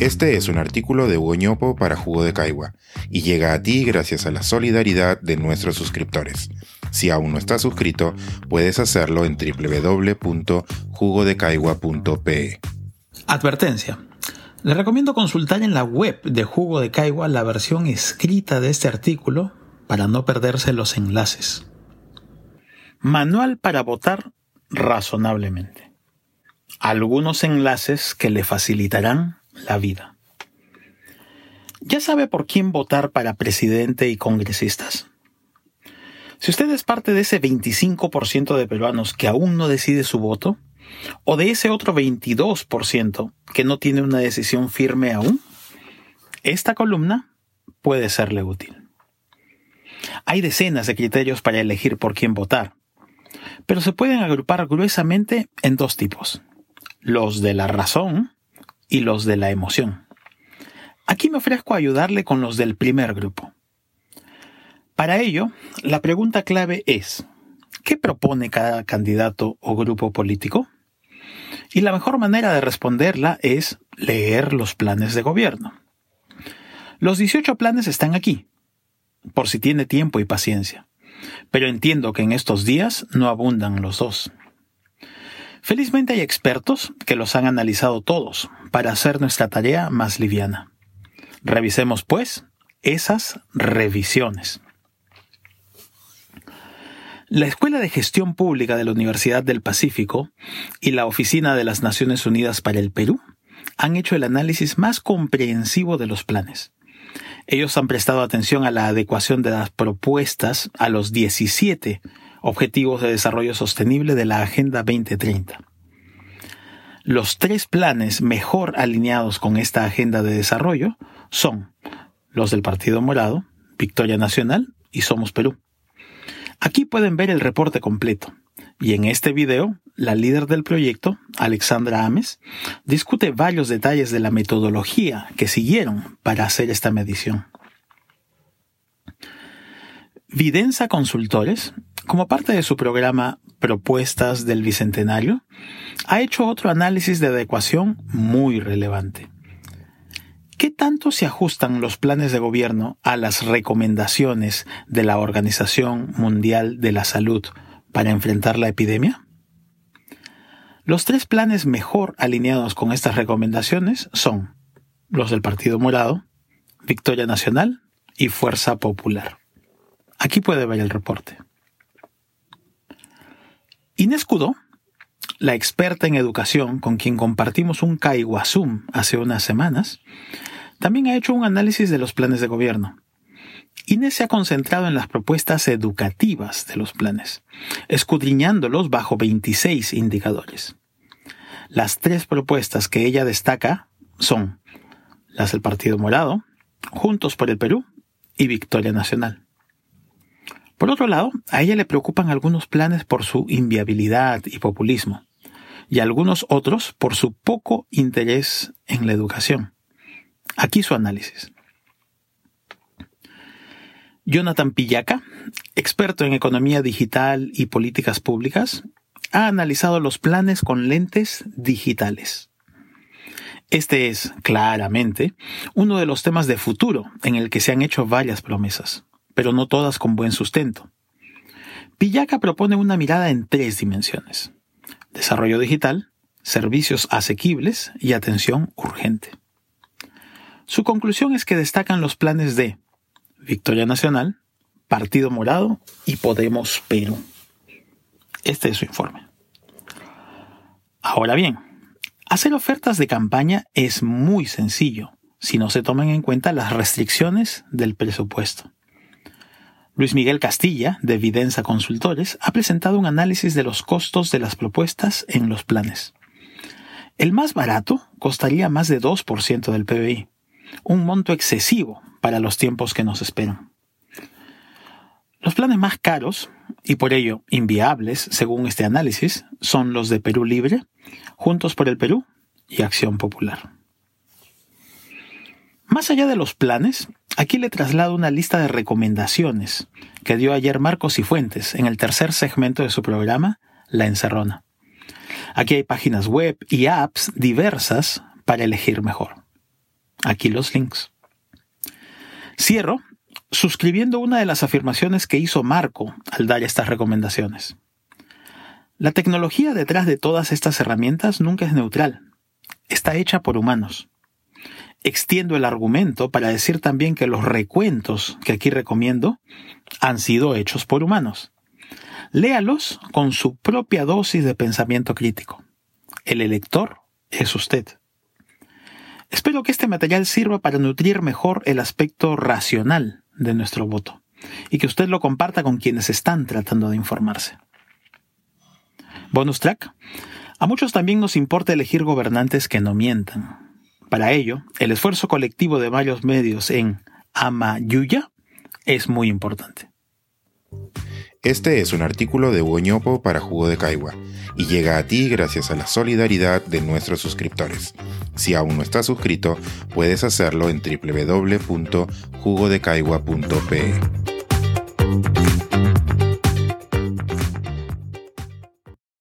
Este es un artículo de Hugo para Jugo de Caigua y llega a ti gracias a la solidaridad de nuestros suscriptores. Si aún no estás suscrito, puedes hacerlo en www.jugodecaigua.pe. Advertencia. Les recomiendo consultar en la web de Jugo de Caigua la versión escrita de este artículo para no perderse los enlaces. Manual para votar razonablemente. Algunos enlaces que le facilitarán la vida. ¿Ya sabe por quién votar para presidente y congresistas? Si usted es parte de ese 25% de peruanos que aún no decide su voto, o de ese otro 22% que no tiene una decisión firme aún, esta columna puede serle útil. Hay decenas de criterios para elegir por quién votar, pero se pueden agrupar gruesamente en dos tipos. Los de la razón y los de la emoción. Aquí me ofrezco a ayudarle con los del primer grupo. Para ello, la pregunta clave es, ¿qué propone cada candidato o grupo político? Y la mejor manera de responderla es leer los planes de gobierno. Los 18 planes están aquí, por si tiene tiempo y paciencia, pero entiendo que en estos días no abundan los dos. Felizmente hay expertos que los han analizado todos para hacer nuestra tarea más liviana. Revisemos, pues, esas revisiones. La Escuela de Gestión Pública de la Universidad del Pacífico y la Oficina de las Naciones Unidas para el Perú han hecho el análisis más comprensivo de los planes. Ellos han prestado atención a la adecuación de las propuestas a los 17 Objetivos de Desarrollo Sostenible de la Agenda 2030. Los tres planes mejor alineados con esta agenda de desarrollo son los del Partido Morado, Victoria Nacional y Somos Perú. Aquí pueden ver el reporte completo. Y en este video, la líder del proyecto, Alexandra Ames, discute varios detalles de la metodología que siguieron para hacer esta medición. Videnza Consultores como parte de su programa Propuestas del Bicentenario, ha hecho otro análisis de adecuación muy relevante. ¿Qué tanto se ajustan los planes de gobierno a las recomendaciones de la Organización Mundial de la Salud para enfrentar la epidemia? Los tres planes mejor alineados con estas recomendaciones son los del Partido Morado, Victoria Nacional y Fuerza Popular. Aquí puede ver el reporte. Inés Cudó, la experta en educación con quien compartimos un Caiguazum hace unas semanas, también ha hecho un análisis de los planes de gobierno. Inés se ha concentrado en las propuestas educativas de los planes, escudriñándolos bajo 26 indicadores. Las tres propuestas que ella destaca son las del Partido Morado, Juntos por el Perú y Victoria Nacional. Por otro lado, a ella le preocupan algunos planes por su inviabilidad y populismo, y algunos otros por su poco interés en la educación. Aquí su análisis. Jonathan Pillaca, experto en economía digital y políticas públicas, ha analizado los planes con lentes digitales. Este es, claramente, uno de los temas de futuro en el que se han hecho varias promesas pero no todas con buen sustento. Pillaca propone una mirada en tres dimensiones. Desarrollo digital, servicios asequibles y atención urgente. Su conclusión es que destacan los planes de Victoria Nacional, Partido Morado y Podemos Perú. Este es su informe. Ahora bien, hacer ofertas de campaña es muy sencillo si no se toman en cuenta las restricciones del presupuesto. Luis Miguel Castilla, de Evidenza Consultores, ha presentado un análisis de los costos de las propuestas en los planes. El más barato costaría más de 2% del PBI, un monto excesivo para los tiempos que nos esperan. Los planes más caros, y por ello inviables según este análisis, son los de Perú Libre, Juntos por el Perú y Acción Popular. Más allá de los planes, aquí le traslado una lista de recomendaciones que dio ayer Marcos y Fuentes en el tercer segmento de su programa, La Encerrona. Aquí hay páginas web y apps diversas para elegir mejor. Aquí los links. Cierro suscribiendo una de las afirmaciones que hizo Marco al dar estas recomendaciones. La tecnología detrás de todas estas herramientas nunca es neutral. Está hecha por humanos. Extiendo el argumento para decir también que los recuentos que aquí recomiendo han sido hechos por humanos. Léalos con su propia dosis de pensamiento crítico. El elector es usted. Espero que este material sirva para nutrir mejor el aspecto racional de nuestro voto y que usted lo comparta con quienes están tratando de informarse. Bonus track. A muchos también nos importa elegir gobernantes que no mientan. Para ello, el esfuerzo colectivo de varios medios en Amayuya es muy importante. Este es un artículo de Hugo para Jugo de Caigua y llega a ti gracias a la solidaridad de nuestros suscriptores. Si aún no estás suscrito, puedes hacerlo en www.jugodecaigua.pe.